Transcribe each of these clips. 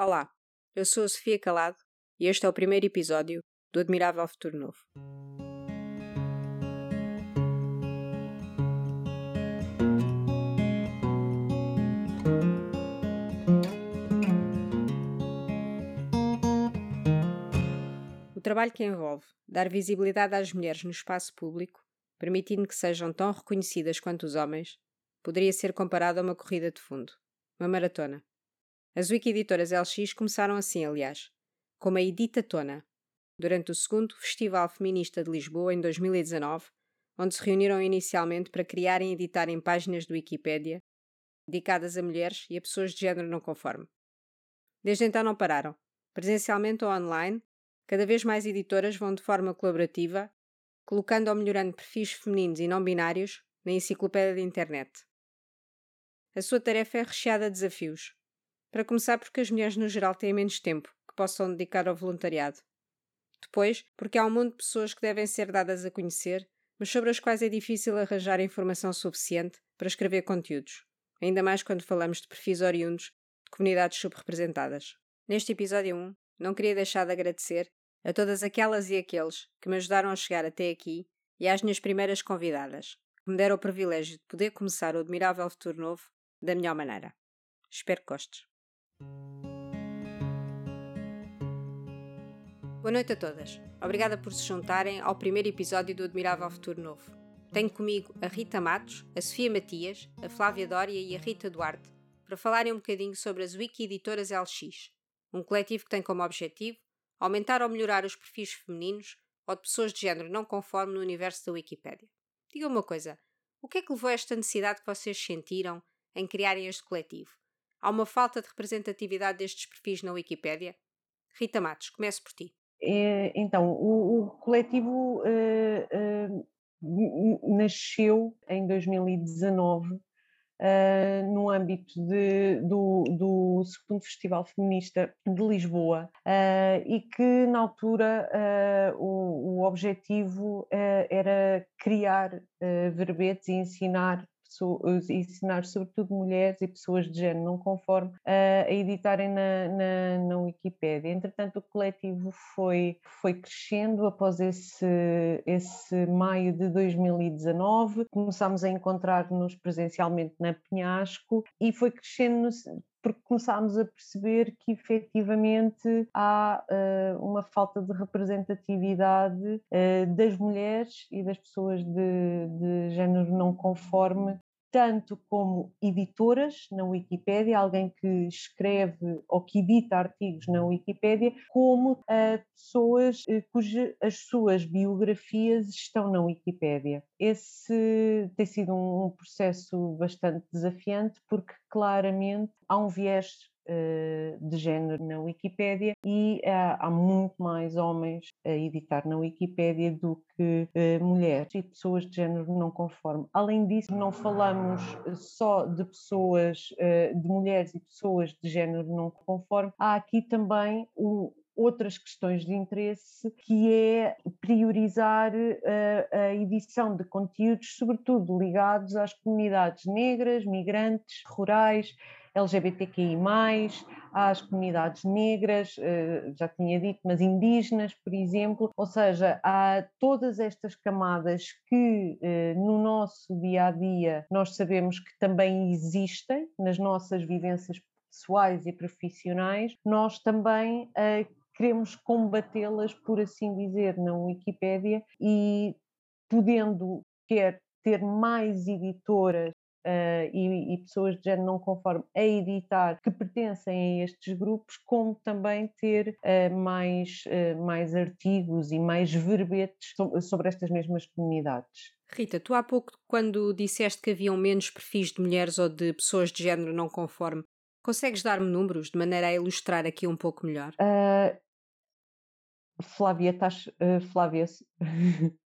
Olá, eu sou a Sofia Calado e este é o primeiro episódio do Admirável Futuro Novo. O trabalho que envolve dar visibilidade às mulheres no espaço público, permitindo que sejam tão reconhecidas quanto os homens, poderia ser comparado a uma corrida de fundo, uma maratona. As Wikiditoras LX começaram assim, aliás, como a Editatona, durante o segundo Festival Feminista de Lisboa em 2019, onde se reuniram inicialmente para criarem e editarem páginas do Wikipédia dedicadas a mulheres e a pessoas de género não conforme. Desde então não pararam. Presencialmente ou online, cada vez mais editoras vão de forma colaborativa, colocando ou melhorando perfis femininos e não binários na enciclopédia de internet. A sua tarefa é recheada de desafios. Para começar, porque as mulheres no geral têm menos tempo que possam dedicar ao voluntariado. Depois, porque há um mundo de pessoas que devem ser dadas a conhecer, mas sobre as quais é difícil arranjar informação suficiente para escrever conteúdos, ainda mais quando falamos de perfis oriundos de comunidades subrepresentadas. Neste episódio 1, não queria deixar de agradecer a todas aquelas e aqueles que me ajudaram a chegar até aqui e às minhas primeiras convidadas, que me deram o privilégio de poder começar o admirável futuro novo da melhor maneira. Espero que gostes. Boa noite a todas. Obrigada por se juntarem ao primeiro episódio do Admirável Futuro Novo. Tenho comigo a Rita Matos, a Sofia Matias, a Flávia Dória e a Rita Duarte para falarem um bocadinho sobre as Wiki Editoras LX, um coletivo que tem como objetivo aumentar ou melhorar os perfis femininos ou de pessoas de género não conforme no universo da Wikipédia. Diga uma coisa, o que é que levou a esta necessidade que vocês sentiram em criarem este coletivo? Há uma falta de representatividade destes perfis na Wikipédia? Rita Matos, comece por ti. É, então, o, o coletivo uh, uh, nasceu em 2019 uh, no âmbito de, do, do segundo Festival Feminista de Lisboa e que na altura o, o, objetivo era criar verbetes e ensinar pessoas, ensinar sobretudo mulheres e pessoas de género não conforme a editarem na, na, na Wikipédia. Entretanto, o coletivo foi, foi crescendo após esse, esse maio de 2019. Começámos a encontrar-nos presencialmente na Penhasco e foi crescendo porque começámos a perceber que efetivamente há uh, uma falta de representatividade uh, das mulheres e das pessoas de, de género não conforme tanto como editoras na Wikipédia, alguém que escreve ou que edita artigos na Wikipédia, como uh, pessoas uh, cujas as suas biografias estão na Wikipédia. Esse tem sido um, processo bastante desafiante porque claramente há um viés eh, de género na Wikipédia e há, há, muito mais homens a editar na Wikipédia do que uh, mulheres e pessoas de género não conforme. Além disso, não falamos só de pessoas, uh, de mulheres e pessoas de género não conforme, há aqui também o, outras questões de interesse, que é priorizar a, edição de conteúdos, sobretudo ligados às comunidades negras, migrantes, rurais, LGBTQI, às comunidades negras, eh, já tinha dito, mas indígenas, por exemplo, ou seja, há todas estas camadas que eh, no nosso dia a dia nós sabemos que também existem nas nossas vivências pessoais e profissionais, nós também eh, queremos combatê-las, por assim dizer, na Wikipédia. E podendo quer ter mais editoras uh, e, e, pessoas de género não conforme a editar que pertencem a estes grupos, como também ter uh, mais, uh, mais artigos e mais verbetes sobre, sobre estas mesmas comunidades. Rita, tu há pouco, quando disseste que haviam menos perfis de mulheres ou de pessoas de género não conforme, consegues dar-me números de maneira a ilustrar aqui um pouco melhor? Flávia, estás. Flávia.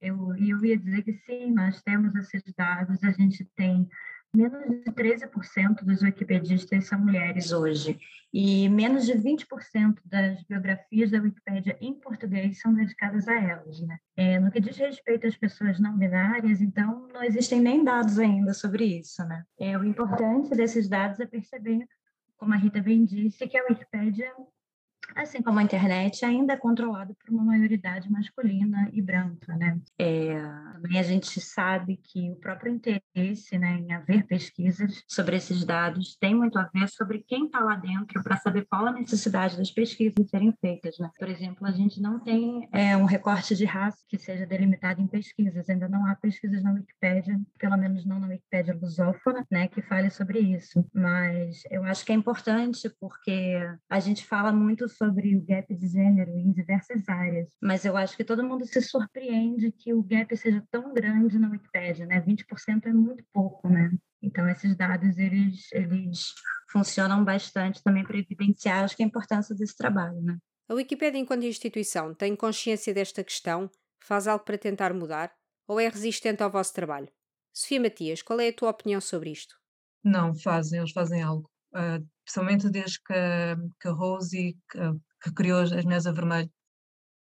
eu, eu ia dizer que sim, nós temos esses dados, a gente tem menos de 13% dos wikipedistas são mulheres hoje, e menos de 20% das biografias da Wikipédia em português são dedicadas a elas. Né? É, no que diz respeito às pessoas não binárias, então, não existem nem dados ainda sobre isso. Né? É, o importante desses dados é perceber como a Rita bem disse, que a Wikipédia assim como a internet, ainda é controlado por uma maioridade masculina e branca, né? É, também a gente sabe que o próprio interesse né, em haver pesquisas sobre esses dados tem muito a ver sobre quem está lá dentro para saber qual a necessidade das pesquisas serem feitas, né? Por exemplo, a gente não tem é, um recorte de raça que seja delimitado em pesquisas, ainda não há pesquisas na Wikipédia, pelo menos não na Wikipédia lusófona, né, que fale sobre isso. Mas eu acho que é importante porque a gente fala muito sobre o gap de gênero em diversas áreas, mas eu acho que todo mundo se surpreende que o gap seja tão grande na Wikipédia, né? 20% é muito pouco, né? Então esses dados eles eles funcionam bastante também para evidenciar acho que a importância desse trabalho, né? A Wikipédia enquanto instituição tem consciência desta questão? Faz algo para tentar mudar? Ou é resistente ao vosso trabalho? Sofia Matias, qual é a tua opinião sobre isto? Não, fazem, eles fazem algo. Uh, principalmente desde que, que a Rosie, que, que criou as Mulheres a Vermelho,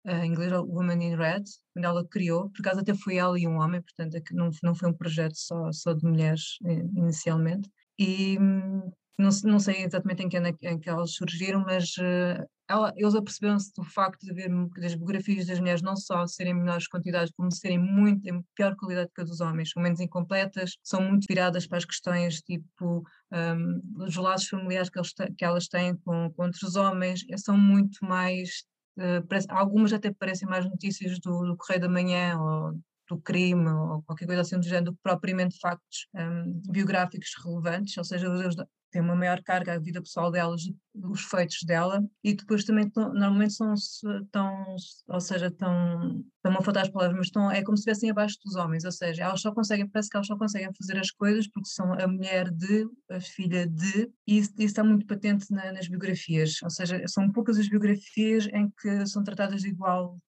em inglês Woman in Red, quando ela criou, por acaso até foi ela e um homem, portanto é não, não foi um projeto só, só de mulheres eh, inicialmente, e hum, não, não sei exatamente em que ano é em que elas surgiram, mas uh, ela, eles aperceberam-se do facto de ver as biografias das mulheres não só serem menores quantidades, como serem muito, em pior qualidade que a dos homens, são menos incompletas, são muito viradas para as questões tipo um, os laços familiares que, eles, que elas têm com, com outros homens, são muito mais Uh, parece, algumas até parecem mais notícias do, do Correio da Manhã ou do crime ou qualquer coisa assim do género, do que propriamente factos um, biográficos relevantes, ou seja, tem uma maior carga a vida pessoal delas, os feitos dela, e depois também tão, normalmente são tão, ou seja, estão, estão a faltar as palavras, mas estão, é como se estivessem abaixo dos homens, ou seja, elas só conseguem, parece que elas só conseguem fazer as coisas porque são a mulher de, a filha de, e isso, isso está muito patente na, nas biografias, ou seja, são poucas as biografias em que são tratadas de igual,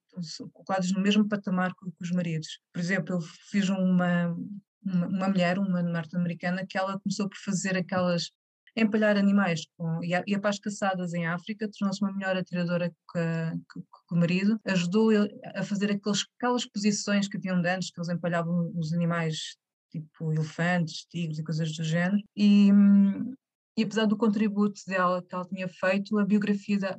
colocadas no mesmo patamar que, os maridos. Por exemplo, eu fiz uma, uma mulher, uma norte-americana, que ela começou por fazer aquelas empalhar animais com, e, a, e a paz caçadas em África, tornou-se uma melhor atiradora que, o marido, ajudou a fazer aqueles, aquelas posições que haviam de antes, que eles empalhavam os animais tipo elefantes, tigres e coisas do género, e, e apesar do contributo dela que ela tinha feito, a biografia da,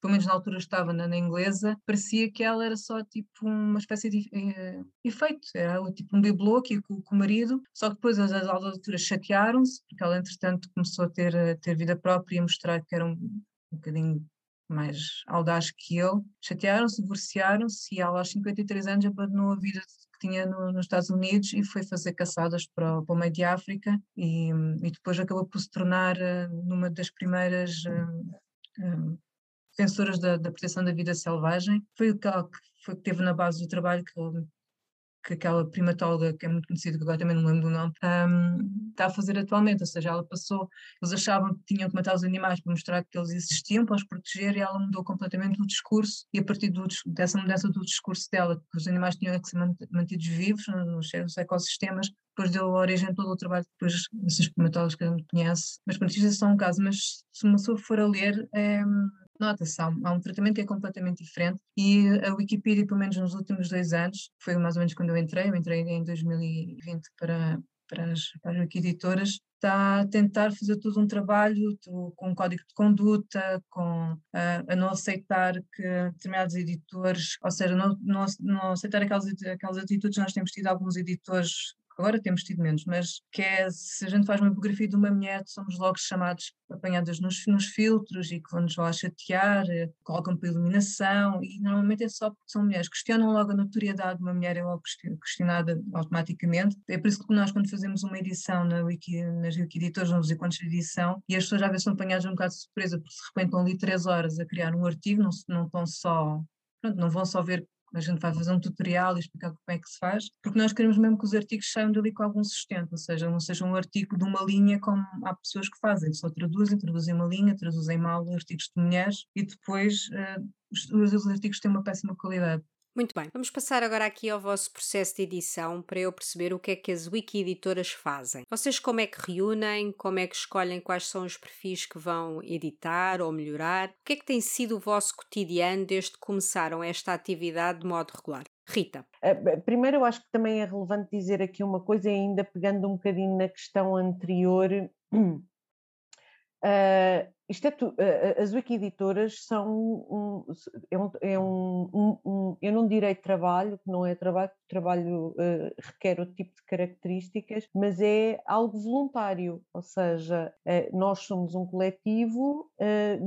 pelo menos na altura estava na, na, inglesa, parecia que ela era só tipo uma espécie de uh, efeito, era tipo um bibelô aqui com, com, o marido, só que depois as, as alturas chatearam-se, porque ela entretanto começou a ter, a ter vida própria e a mostrar que era um, um bocadinho mais audaz que ele, chatearam-se, divorciaram-se e ela aos 53 anos abandonou a vida que tinha no, nos Estados Unidos e foi fazer caçadas para, para o meio de África e, e depois acabou por se tornar uh, numa das primeiras uh, defensoras da, da, proteção da vida selvagem. Foi o que, que teve na base do trabalho que, que aquela primatóloga, que é muito conhecida, que agora também não lembro do nome, um, está a fazer atualmente. Ou seja, ela passou, eles achavam que tinham que matar os animais para mostrar que eles existiam, para os proteger, e ela mudou completamente o discurso. E a partir do, dessa mudança do discurso dela, que os animais tinham que ser mantidos vivos nos seus ecossistemas, depois deu origem a todo o trabalho que depois esses primatólogos que a gente conhece. Mas, pronto, isto é só um caso. Mas se uma pessoa for a ler, é, nota-se, há, há, um tratamento que é completamente diferente e a Wikipedia, pelo menos nos últimos dois anos, foi mais ou menos quando eu entrei, eu entrei em 2020 para, para as, para as Wikiditoras, está a tentar fazer todo um trabalho com um código de conduta, com a não aceitar que determinados editores, ou seja, não, não, não aceitar aquelas, aquelas atitudes, nós temos tido alguns editores agora temos tido menos, mas que é, se a gente faz uma biografia de uma mulher, somos logo chamados, apanhadas nos, nos filtros e que vão-nos lá chatear, eh, colocam para iluminação, e normalmente é só porque são mulheres, questionam logo a notoriedade de uma mulher, é logo questionada automaticamente, é por isso que nós quando fazemos uma edição na Wiki, nas Wikiditores, nos encontros de edição, e as pessoas às vezes são apanhadas um bocado de surpresa, porque de repente estão ali três horas a criar um artigo, não, não estão só Pronto, não vão só ver a gente vai fazer um tutorial e explicar como é que se faz, porque nós queremos mesmo que os artigos saiam dali com algum sustento, ou seja, não seja um artigo de uma linha como há pessoas que fazem, só traduzem, traduzem uma linha, traduzem mal artigos de mulheres e depois uh, os, os artigos têm uma péssima qualidade. Muito bem, vamos passar agora aqui ao vosso processo de edição para eu perceber o que é que as wiki editoras fazem. Vocês como é que reúnem, como é que escolhem quais são os perfis que vão editar ou melhorar? O que é que tem sido o vosso cotidiano desde que começaram esta atividade de modo regular? Rita. Eh, primeiro, eu acho que também é relevante dizer aqui uma coisa, ainda pegando um bocadinho na questão anterior Uh, isto é tu, uh, as wiki-editoras são um, é, um, é um, um, eu não direi trabalho, que não é trabalho, trabalho uh, requer outro tipo de características, mas é algo voluntário, ou seja, nós somos um coletivo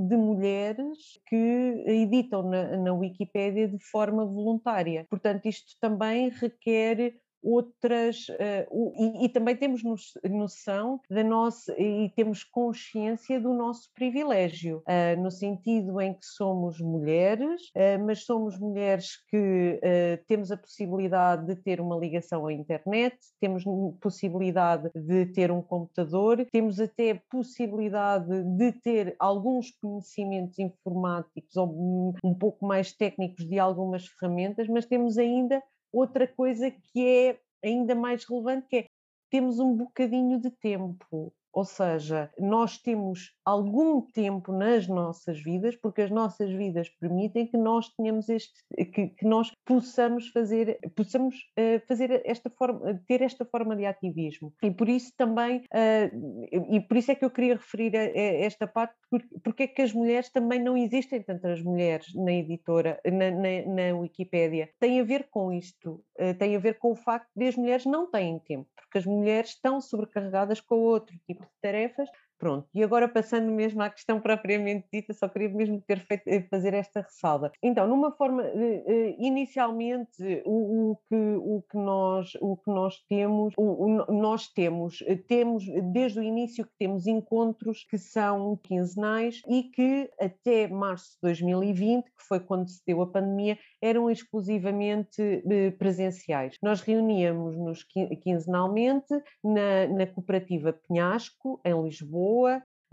de mulheres que editam na, na Wikipédia de forma voluntária. Portanto, isto também requer outras uh, e, e, também temos noção da nossa e temos consciência do nosso privilégio uh, no sentido em que somos mulheres uh, mas somos mulheres que temos a possibilidade de ter uma ligação à internet temos possibilidade de ter um computador temos até possibilidade de ter alguns conhecimentos informáticos ou um pouco mais técnicos de algumas ferramentas mas temos ainda outra coisa que é ainda mais relevante, que é temos um bocadinho de tempo ou seja, nós temos algum tempo nas nossas vidas, porque as nossas vidas permitem que nós tenhamos este, que, que nós possamos fazer, possamos uh, fazer esta forma, ter esta forma de ativismo. E por isso também, uh, e por isso é que eu queria referir a, a esta parte, porque, porque, é que as mulheres também não existem tantas mulheres na editora, na, na, na Wikipédia. Tem a ver com isto, uh, tem a ver com o facto de as mulheres não têm tempo, porque as mulheres estão sobrecarregadas com outro tipo de tarefas. Pronto, e agora passando mesmo à questão propriamente dita, só queria mesmo ter feito, eh, fazer esta ressalva. Então, numa forma, eh, eh, inicialmente, o, o, que, o, que, nós, o que nós temos, o, o, nós temos, temos, desde o início que temos encontros que são quinzenais e que até março de 2020, que foi quando se deu a pandemia, eram exclusivamente presenciais. Nós reuníamos-nos quinzenalmente na, na cooperativa Penhasco, em Lisboa,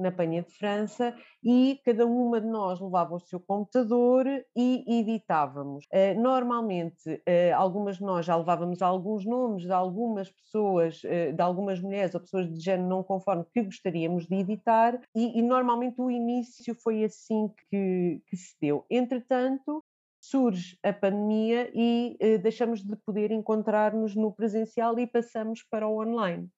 na Penha de França e cada uma de nós levava o seu computador e editávamos. Uh, normalmente, uh, algumas de nós já levávamos alguns nomes de algumas pessoas, uh, de algumas mulheres ou pessoas de género não conforme que gostaríamos de editar e, e normalmente o início foi assim que, que se deu. Entretanto, surge a pandemia e eh, deixamos de poder encontrar-nos no presencial e passamos para o online.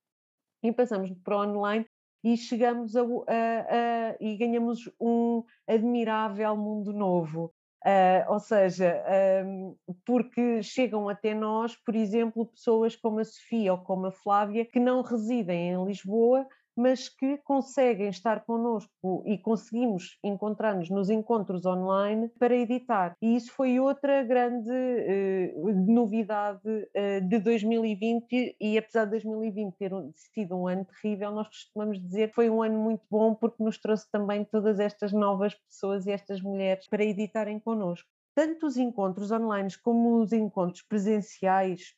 E passamos para o online e chegamos a, a, a e ganhamos um admirável mundo novo. Uh, ou seja, um, porque chegam até nós, por exemplo, pessoas como a Sofia ou como a Flávia, que não residem em Lisboa, mas que conseguem estar connosco e conseguimos encontrar-nos nos encontros online para editar. E isso foi outra grande uh, novidade uh, de 2020 e apesar de 2020 ter sido um ano terrível, nós costumamos dizer que foi um ano muito bom porque nos trouxe também todas estas novas pessoas e estas mulheres para editarem connosco. Tanto os encontros online como os encontros presenciais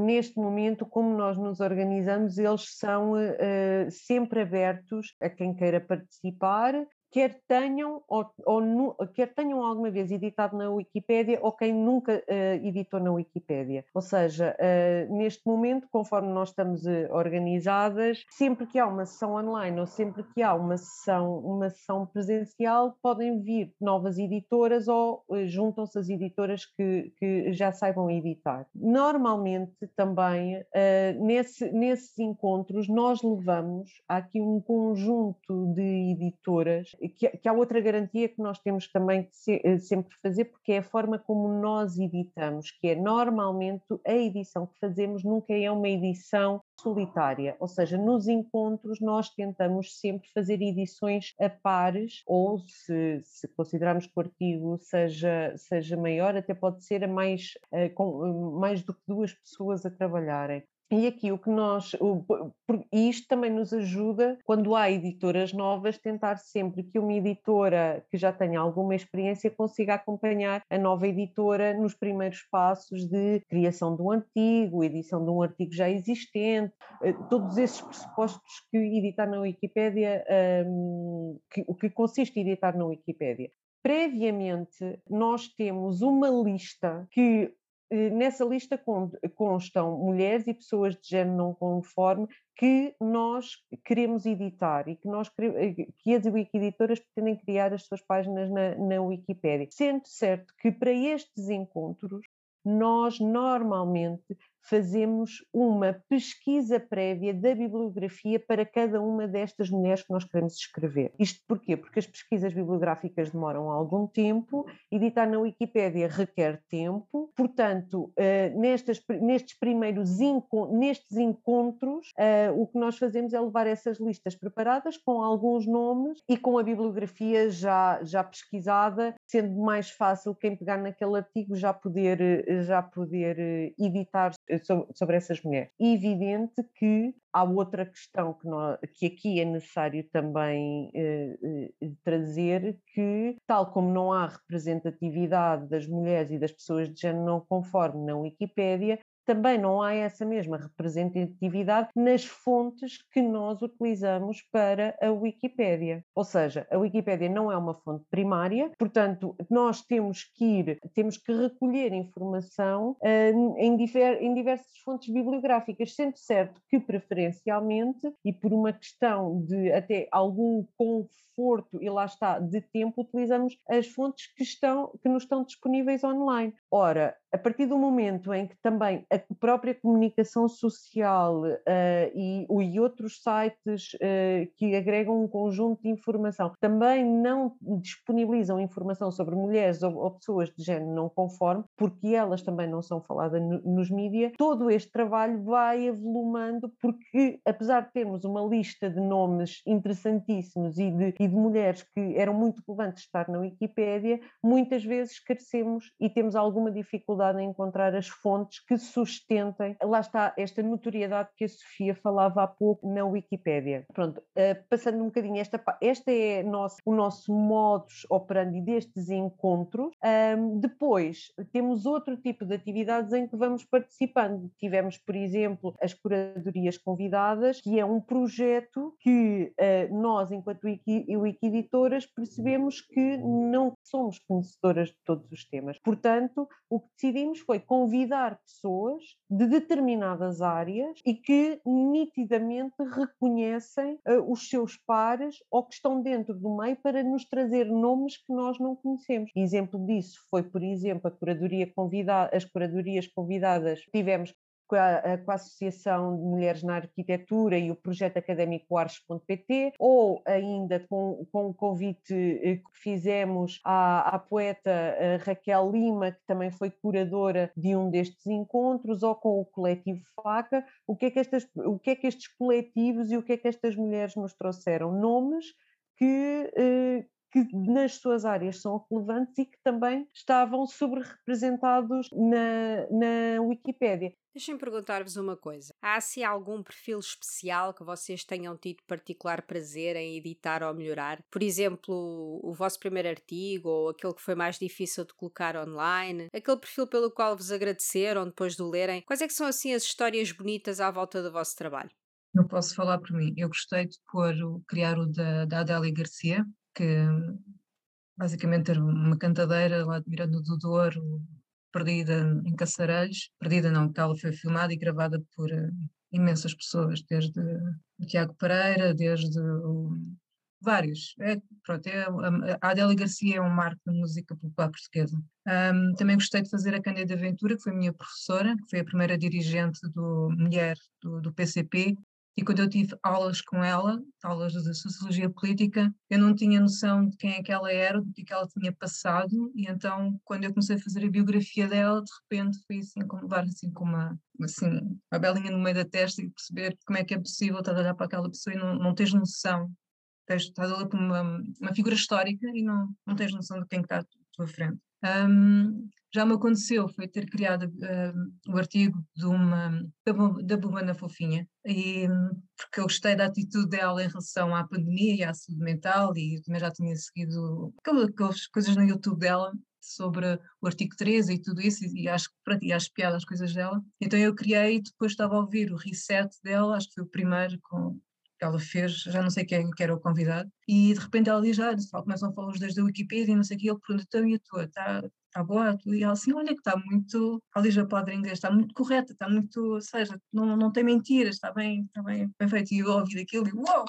neste momento, como nós nos organizamos, eles são uh, sempre abertos a quem queira participar quer tenham, ou, ou, quer tenham alguma vez editado na Wikipédia ou quem nunca uh, editou na Wikipédia. Ou seja, uh, neste momento, conforme nós estamos uh, organizadas, sempre que há uma sessão online ou sempre que há uma sessão, uma sessão presencial, podem vir novas editoras ou juntam-se as editoras que, que, já saibam editar. Normalmente também, nesse, nesses encontros, nós levamos aqui um conjunto de editoras que, que há outra garantia que nós temos também que se, eh, sempre fazer, porque é a forma como nós editamos, que é normalmente a edição que fazemos nunca é uma edição solitária, ou seja, nos encontros nós tentamos sempre fazer edições a pares, ou se, se considerarmos que o artigo seja, seja maior, até pode ser a mais, uh, com, uh, mais do que duas pessoas a trabalharem. E aqui o que nós, o, isto também nos ajuda quando há editoras novas, tentar sempre que uma editora que já tenha alguma experiência consiga acompanhar a nova editora nos primeiros passos de criação um artigo, edição de um artigo já existente, eh, todos esses pressupostos que editar na Wikipédia, um, que, o que consiste em editar na Wikipédia. Previamente, nós temos uma lista que nessa lista constam mulheres e pessoas de género não conforme que nós queremos editar e que, nós eh, que as wikiditoras pretendem criar as suas páginas na, na Wikipédia. Sendo certo que para estes encontros nós normalmente fazemos uma pesquisa prévia da bibliografia para cada uma destas mulheres que nós queremos escrever. Isto porquê? Porque as pesquisas bibliográficas demoram algum tempo, editar na Wikipédia requer tempo, portanto, uh, nestas, nestes primeiros nestes encontros, uh, o que nós fazemos é levar essas listas preparadas com alguns nomes e com a bibliografia já, já pesquisada, sendo mais fácil quem pegar naquele artigo já poder, eh, já poder editar sobre essas mulheres. É evidente que há outra questão que, nós, que aqui é necessário também eh, eh, trazer, que tal como não há representatividade das mulheres e das pessoas de género não conforme na Wikipédia, também não há essa mesma representatividade nas fontes que nós utilizamos para a Wikipédia. Ou seja, a Wikipédia não é uma fonte primária, portanto, nós temos que ir, temos que recolher informação uh, em, diver, em diversas fontes bibliográficas, sendo certo que preferencialmente e por uma questão de até algum conforto e lá está de tempo utilizamos as fontes que estão que nos estão disponíveis online. Ora, a partir do momento em que também a própria comunicação social uh, e, e, outros sites uh, que agregam um conjunto de informação. Também não disponibilizam informação sobre mulheres ou, ou pessoas de género não conforme, porque elas também não são faladas no, nos mídias, todo este trabalho vai avolumando, porque apesar de termos uma lista de nomes interessantíssimos e de, e de mulheres que eram muito relevantes estar na Wikipédia, muitas vezes carecemos e temos alguma dificuldade em encontrar as fontes que sustentem, lá está, esta notoriedade que a Sofia falava há pouco na Wikipédia. Pronto, uh, passando um bocadinho, esta, esta é nosso, o nosso modus operandi destes encontros. Depois, temos outro tipo de atividades em que vamos participando. Tivemos, por exemplo, as curadorias convidadas, que é um projeto que uh, nós, enquanto wiki, wiki-editoras, percebemos que não somos conhecedoras de todos os temas. Portanto, o que decidimos foi convidar pessoas de determinadas áreas e que nitidamente reconhecem uh, os seus pares ou que estão dentro do meio para nos trazer nomes que nós não conhecemos. Exemplo disso foi, por exemplo, a curadoria convidada, as curadorias convidadas tivemos com a, com a, Associação de Mulheres na Arquitetura e o projeto académico Ars.pt, ou ainda com, com o convite eh, que fizemos à, à poeta eh, Raquel Lima, que também foi curadora de um destes encontros, ou com o coletivo FACA, o que é que, estas, o que, é que estes coletivos e o que é que estas mulheres nos trouxeram? Nomes que, eh, que nas suas áreas são relevantes e que também estavam sobre-representados na, na Wikipédia. Deixem-me perguntar-vos uma coisa. Há se assim, algum perfil especial que vocês tenham tido particular prazer em editar ou melhorar? Por exemplo, o vosso primeiro artigo ou aquele que foi mais difícil de colocar online? Aquele perfil pelo qual vos agradeceram depois de o lerem? Quais é que são assim as histórias bonitas à volta do vosso trabalho? Não posso falar por mim. Eu gostei de pôr, criar o da, da Adélia Garcia, que basicamente era uma cantadeira lá de Miranda do Douro, perdida em Caçarelhos, perdida não, que ela foi filmada e gravada por uh, imensas pessoas, desde o Tiago Pereira, desde o, vários. É, pronto, é, a Adélia Garcia é um marco da música popular portuguesa. Um, também gostei de fazer a Cândida Ventura, que foi minha professora, que foi a primeira dirigente do Mulher do, do PCP, e quando eu tive aulas com ela, aulas de sociologia política, eu não tinha noção de quem é que ela era, do que ela tinha passado, e então quando eu comecei a fazer a biografia dela, de repente fui assim, como assim com uma, assim, uma belinha no meio da testa e perceber como é que é possível estar a olhar para aquela pessoa e não, não tens noção. Estás a olhar para uma, uma figura histórica e não, não tens noção de quem está à tua frente. Um, já me aconteceu foi ter criado uh, o artigo de uma, da Bubana Fofinha, e, porque eu gostei da atitude dela em relação à pandemia e à saúde mental, e também já tinha seguido aquelas coisas no YouTube dela sobre o artigo 13 e tudo isso, e, acho pronto, e acho piada as coisas dela. Então eu criei, depois estava a ouvir o reset dela, acho que foi o primeiro com, que ela fez, já não sei quem que era o convidado, e de repente ela diz, ah, começam a falar os dois da Wikipedia e não sei o que, ele pergunta, então e a tua, está está boa, e ela assim, olha que está muito, a Padre inglês está muito correta, está muito, ou seja, não, não tem mentiras, está bem, está bem, bem feito, e eu ouvi aquilo e uau,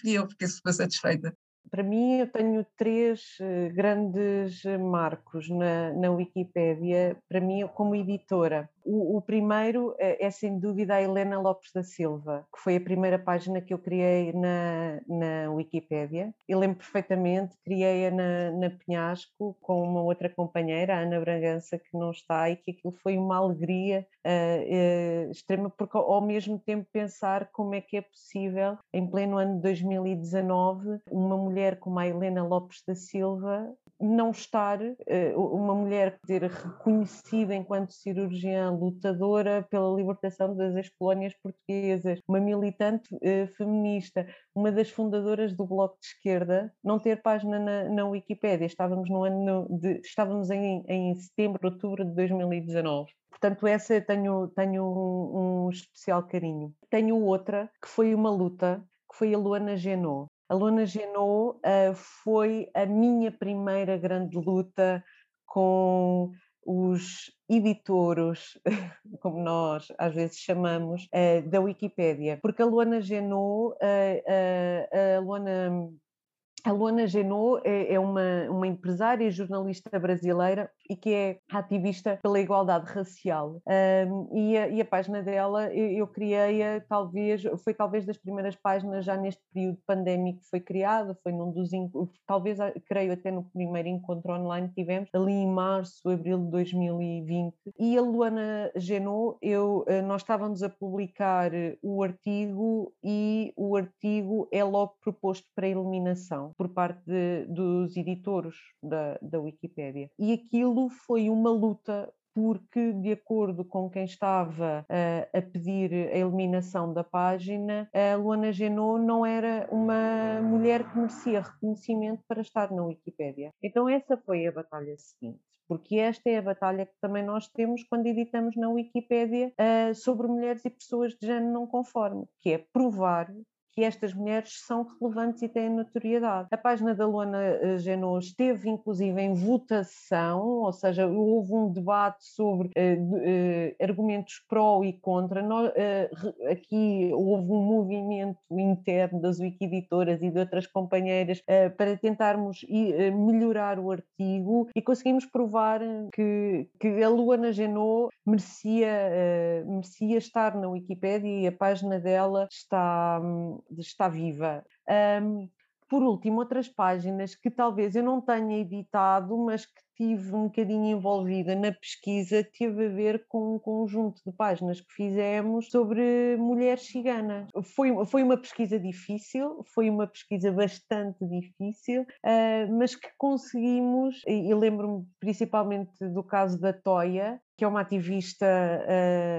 fui eu, fiquei super satisfeita. para mim, eu tenho três uh, grandes marcos na, na Wikipédia, para mim, como editora. O, o, primeiro é, é, sem dúvida a Helena Lopes da Silva, que foi a primeira página que eu criei na, na Wikipédia. Eu lembro perfeitamente, criei-a na, na Penhasco com uma outra companheira, a Ana Bragança, que não está, e que aquilo foi uma alegria uh, uh, extrema, porque ao mesmo tempo pensar como é que é possível, em pleno ano de 2019, uma mulher como a Helena Lopes da Silva não estar, uma mulher ter reconhecida enquanto cirurgiã lutadora pela libertação das ex-colónias portuguesas, uma militante uh, feminista, uma das fundadoras do Bloco de Esquerda, não ter página na, na Wikipédia. Estávamos no ano de, estávamos em, em setembro, outubro de 2019. Portanto, essa tenho, tenho um, um especial carinho. Tenho outra que foi uma luta, que foi a Luana Genot. A Luana Genot uh, foi a minha primeira grande luta com os editores, como nós às vezes chamamos, uh, da Wikipédia, porque a Luana Genot, uh, uh, a Luana a Luana Genot é, é, uma, uma empresária e jornalista brasileira e que é ativista pela igualdade racial. Um, e, a, e, a, página dela, eu, eu criei-a talvez, foi talvez das primeiras páginas já neste período pandémico que foi criada, foi num dos, talvez creio até no primeiro encontro online que tivemos, ali em março, abril de 2020. E a Luana Genot, eu, eh, nós estávamos a publicar o artigo e o artigo é logo proposto para eliminação por parte de, dos editores da, da Wikipédia. E aquilo foi uma luta porque, de acordo com quem estava uh, a pedir a eliminação da página, a Luana Genot não era uma mulher que merecia reconhecimento para estar na Wikipédia. Então, essa foi a batalha seguinte. Porque esta é a batalha que também nós temos quando editamos na Wikipédia uh, sobre mulheres e pessoas de género não conforme, que é provar que estas mulheres são relevantes e têm notoriedade. A página da Luana eh, Genot esteve inclusive em votação, ou seja, houve um debate sobre uh, uh, argumentos pró e contra. uh, aqui houve um movimento interno das wikiditoras e de outras companheiras para tentarmos melhorar o artigo e conseguimos provar que, que a Luana Genot merecia, merecia estar na Wikipédia e a página dela está hum, está viva. Um, por último, outras páginas que talvez eu não tenha editado, mas que tive um bocadinho envolvida na pesquisa, teve a ver com um conjunto de páginas que fizemos sobre mulheres ciganas. Foi, foi uma pesquisa difícil, foi uma pesquisa bastante difícil, uh, mas que conseguimos, e, e lembro-me principalmente do caso da Toia, que é uma ativista,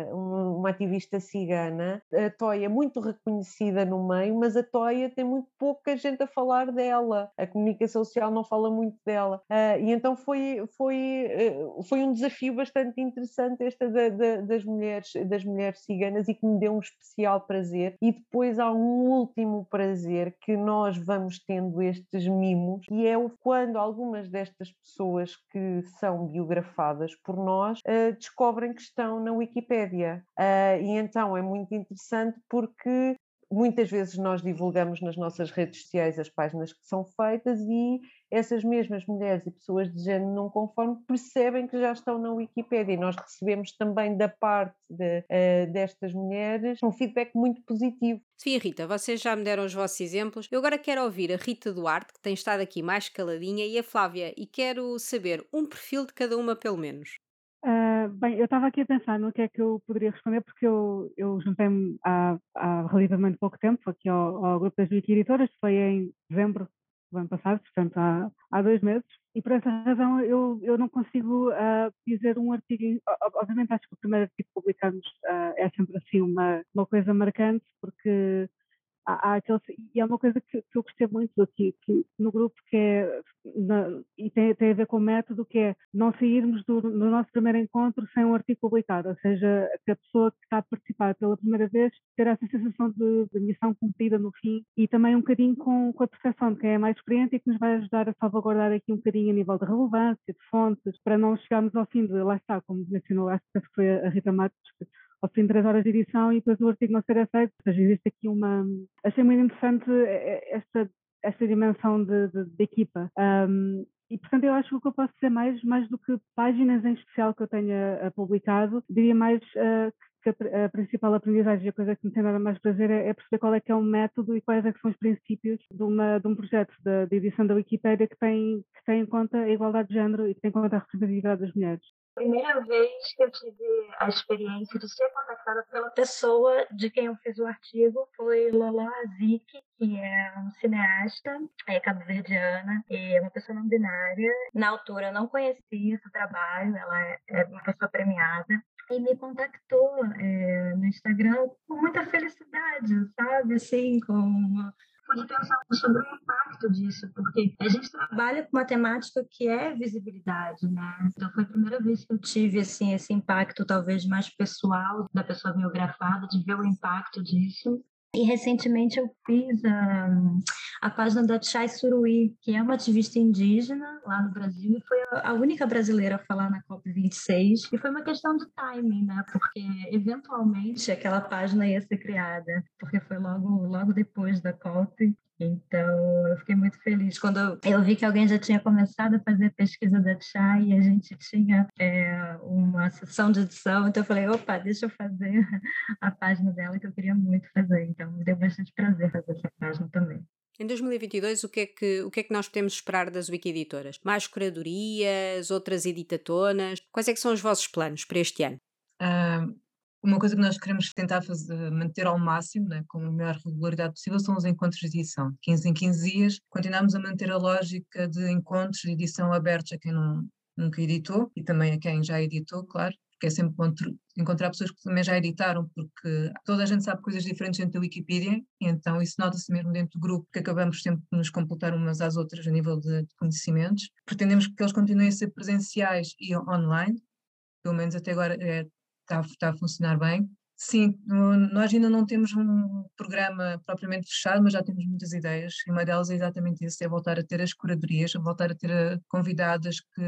uh, uma ativista cigana. A Toia é muito reconhecida no meio, mas a Toia tem muito pouca gente a falar dela. A comunicação social não fala muito dela. Uh, e então foi, foi, uh, foi um desafio bastante interessante esta da, da, das, mulheres, das mulheres ciganas e que me deu um especial prazer. E depois há um último prazer que nós vamos tendo estes mimos, e é quando algumas destas pessoas que são biografadas por nós descobrem que estão na Wikipédia. Uh, e então é muito interessante porque muitas vezes nós divulgamos nas nossas redes sociais as páginas que são feitas e essas mesmas mulheres e pessoas de género não conforme percebem que já estão na Wikipédia e nós recebemos também da parte de, uh, destas mulheres um feedback muito positivo. Sofia Rita, vocês já me deram os vossos exemplos. Eu agora quero ouvir a Rita Duarte, que tem estado aqui mais caladinha, e a Flávia, e quero saber um perfil de cada uma pelo menos. Uh, bem, eu estava aqui a pensar no que é que eu poderia responder, porque eu, eu juntei-me há, há, relativamente pouco tempo aqui ao, ao grupo das Wiki Editoras, foi em dezembro do ano passado, portanto há, há dois meses, e por essa razão eu, eu não consigo uh, dizer um artigo, obviamente acho que o primeiro artigo que publicamos uh, é sempre assim uma, uma coisa marcante, porque há, há aqueles, e é uma coisa que, que eu gostei muito aqui, que no grupo, que é, na, e tem, tem a ver com o método, que é não sairmos do, nosso primeiro encontro sem um artigo publicado, ou seja, que a pessoa que está a participar pela primeira vez ter essa sensação de, de missão cumprida no fim e também um bocadinho com, com a percepção de quem é mais experiente e que nos vai ajudar a salvaguardar aqui um bocadinho a nível de relevância, de fontes, para não chegarmos ao fim de, lá está, como mencionou, acho que foi a Rita Matos, ao fim de três horas de edição e depois o artigo não ser aceito. Ou seja, existe aqui uma. Achei muito interessante eh, eh, esta esta dimensão de, de, de equipa. Um, e, portanto, eu acho que o que eu posso dizer mais, mais do que páginas em especial que eu tenha uh, publicado, diria mais uh, que a, a, principal aprendizagem, a coisa que me tem dado mais prazer é, é, perceber qual é que é o método e quais é são os princípios de, uma, de um projeto de, de edição da Wikipédia que tem, que tem em conta a igualdade de género e que tem em conta a representatividade das mulheres primeira vez que eu tive a experiência de ser contactada pela pessoa de quem eu fiz o artigo foi Lolo Azik, que é um cineasta, é cabo-verdiana, e é uma pessoa não binária. Na altura eu não conhecia esse trabalho, ela é, é uma pessoa premiada, me contactou é, no Instagram com muita felicidade, sabe? Assim, com pude pensar sobre o impacto disso, porque a gente trabalha com uma temática que é visibilidade, né? Então foi a primeira vez que eu tive assim esse impacto talvez mais pessoal da pessoa biografada, de ver o impacto disso. E recentemente eu fiz a, a página da Chai Suruí, que é uma ativista indígena lá no Brasil, e foi a, única brasileira a falar na COP26. E foi uma questão de timing, né? Porque eventualmente aquela página ia ser criada, porque foi logo, logo depois da COP. Então, eu fiquei muito feliz quando eu vi que alguém já tinha começado a fazer a pesquisa da Chá e a gente tinha é, uma sessão de edição. Então, eu falei: opa, deixa eu fazer a página dela, que eu queria muito fazer. Então, me deu bastante prazer fazer essa página também. Em 2022, o que, é que, o que é que nós podemos esperar das Wikiditoras? Mais curadorias, outras editatonas? Quais é que são os vossos planos para este ano? Uh, uma coisa que nós queremos tentar fazer, manter ao máximo, né, com a maior regularidade possível, são os encontros de edição. 15 em 15 dias, continuamos a manter a lógica de encontros de edição abertos a quem não, nunca editou e também a quem já editou, claro, porque é sempre bom encontrar pessoas que também já editaram, porque toda a gente sabe coisas diferentes dentro da Wikipedia, então isso nota-se mesmo dentro do grupo, que acabamos sempre de nos completar umas às outras a nível de, de conhecimentos. Pretendemos que eles continuem a ser presenciais e online, pelo menos até agora é está, está a funcionar bem. Sim, nós ainda não temos um programa propriamente fechado, mas já temos muitas ideias. E uma delas é exatamente isso: é voltar a ter as curadorias, voltar a ter eh, convidadas que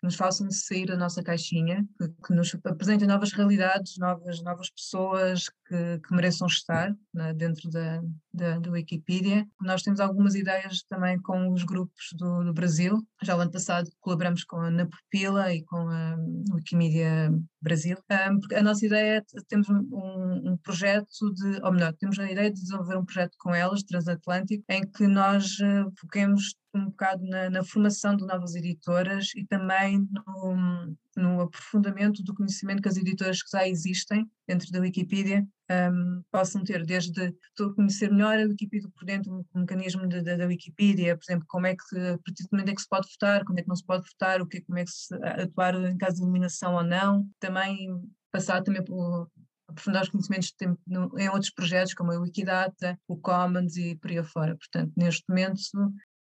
nos façam sair da nossa caixinha, que, que nos apresentem novas realidades, novas, novas pessoas que, que mereçam estar né, dentro da, da, da, Wikipedia. Nós temos algumas ideias também com os grupos do, do Brasil. Já o ano passado colaboramos com a Napupila e com a Wikimedia Brasil. Um, a nossa ideia é temos um, um, projeto de, ou melhor, temos a ideia de desenvolver um projeto com elas, transatlântico, em que nós uh, foquemos um bocado na, na, formação de novas editoras e também no, no, aprofundamento do conhecimento que as editoras que já existem dentro da Wikipedia um, possam ter, desde conhecer melhor a Wikipedia por dentro, o mecanismo de, de, da Wikipedia, por exemplo, como é que, a partir do momento é que se pode votar, quando é que não se pode votar, o que, é, como é que se atuar em caso de eliminação ou não, também passar também por aprofundar os conhecimentos em outros projetos como a Wikidata, o Commons e por aí afora. Portanto, neste momento,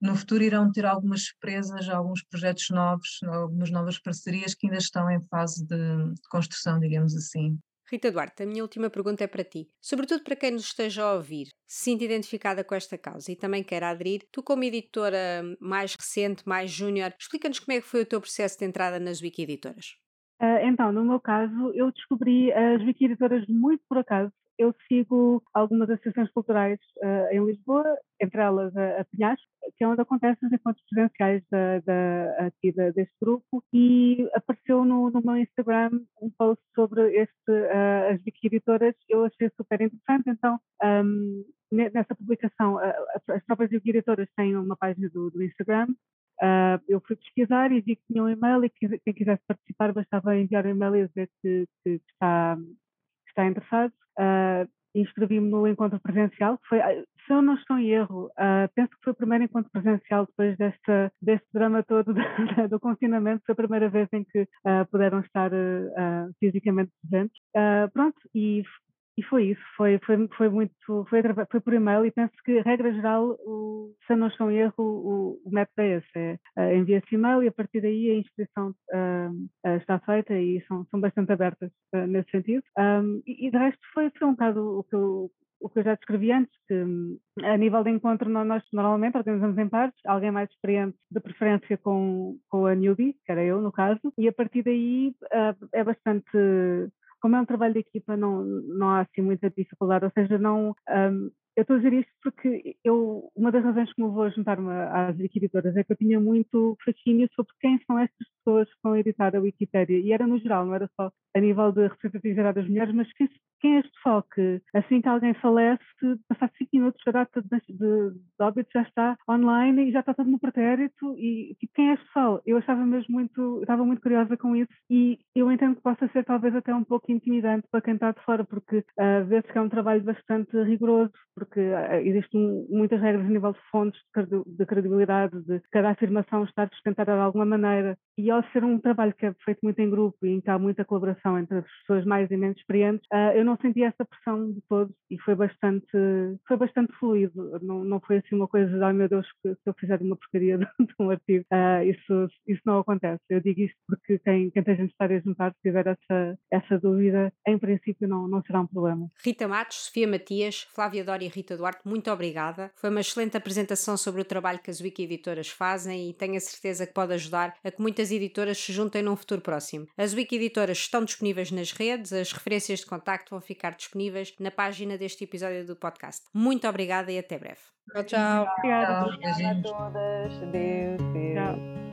no futuro irão ter algumas surpresas, alguns projetos novos, algumas novas parcerias que ainda estão em fase de, de construção, digamos assim. Rita Duarte, a minha última pergunta é para ti. Sobretudo para quem nos esteja a ouvir, se sinta identificada com esta causa e também queira aderir, tu como editora mais recente, mais júnior, explica-nos como é que foi o teu processo de entrada nas Wiki-editoras. Uh, então, no meu caso, eu descobri as Wiki-editoras muito por acaso. Eu sigo algumas associações culturais uh, em Lisboa, entre elas a, a Penhasco, que é onde acontecem os encontros presenciais da, da, aqui da, deste grupo, e apareceu no, no meu Instagram um post sobre este, uh, as Wiki Editoras, eu achei super interessante, então um, nessa publicação, as próprias Wiki Editoras têm uma página do, do Instagram, Uh, eu fui pesquisar e vi que tinha um e-mail e que quem quisesse participar bastava enviar um e-mail e dizer que, que, que está interessado. Uh, Inscrevi-me no encontro presencial, que foi, ah, se eu não estou em erro, uh, penso que foi o primeiro encontro presencial depois desta, deste drama todo do, do confinamento, foi a primeira vez em que uh, puderam estar fisicamente presentes. pronto, e e foi isso, foi, foi, foi muito, foi, foi por e-mail e penso que, regra geral, o, se não estou em erro, o, o método é esse, é uh, envia-se e-mail e a partir daí a inscrição uh, uh, está feita e são, são bastante abertas nesse sentido. Um, e, e, de resto foi, foi um bocado o que eu, o que eu já descrevi antes, que a nível de encontro nós normalmente organizamos em partes, alguém mais experiente de preferência com, com a newbie, que era eu no caso, e a partir daí é bastante como é um trabalho de equipa, não, não há assim muita dificuldade, ou seja, não, um, eu estou a dizer isto porque eu, uma das razões que me levou a juntar-me às Wikiditoras é que eu tinha muito fascínio sobre quem são estas pessoas que estão a editar a Wikipédia. E era no geral, não era só a nível de representatividade das mulheres, mas quem, quem é este pessoal que, assim que alguém falece, passar cinco minutos, a data de, de, de óbito já está online e já está todo no pretérito. E tipo, quem é este pessoal? Eu achava mesmo muito, estava muito curiosa com isso e eu entendo que possa ser talvez até um pouco intimidante para quem está de fora, porque uh, vê-se que é um trabalho bastante rigoroso, porque uh, existem muitas regras a nível de fontes, de credibilidade, de cada afirmação estar sustentada de alguma maneira. E ao ser um trabalho que é feito muito em grupo e em que há muita colaboração entre as pessoas mais e menos experientes, uh, eu não senti essa pressão de todos e foi bastante, foi bastante fluido. Não, não foi assim uma coisa de, ai meu Deus, se eu fizer uma porcaria de, um artigo. Isso, isso não acontece. Eu digo isto porque quem, quem tem gente estar a juntar, se tiver essa, essa dúvida, em princípio não, não será um problema. Rita Matos, Sofia Matias, Flávia Dória Rita Duarte, muito obrigada. Foi uma excelente apresentação sobre o trabalho que as Wiki Editoras fazem e tenho a certeza que pode ajudar a que muitas editoras se juntem num futuro próximo. As Wiki Editoras estão disponíveis nas redes, as referências de contacto vão ficar disponíveis na página deste episódio do podcast. Muito obrigada e até breve. Tchau, tchau. Obrigada, obrigada a todas. Deus, Deus. Tchau.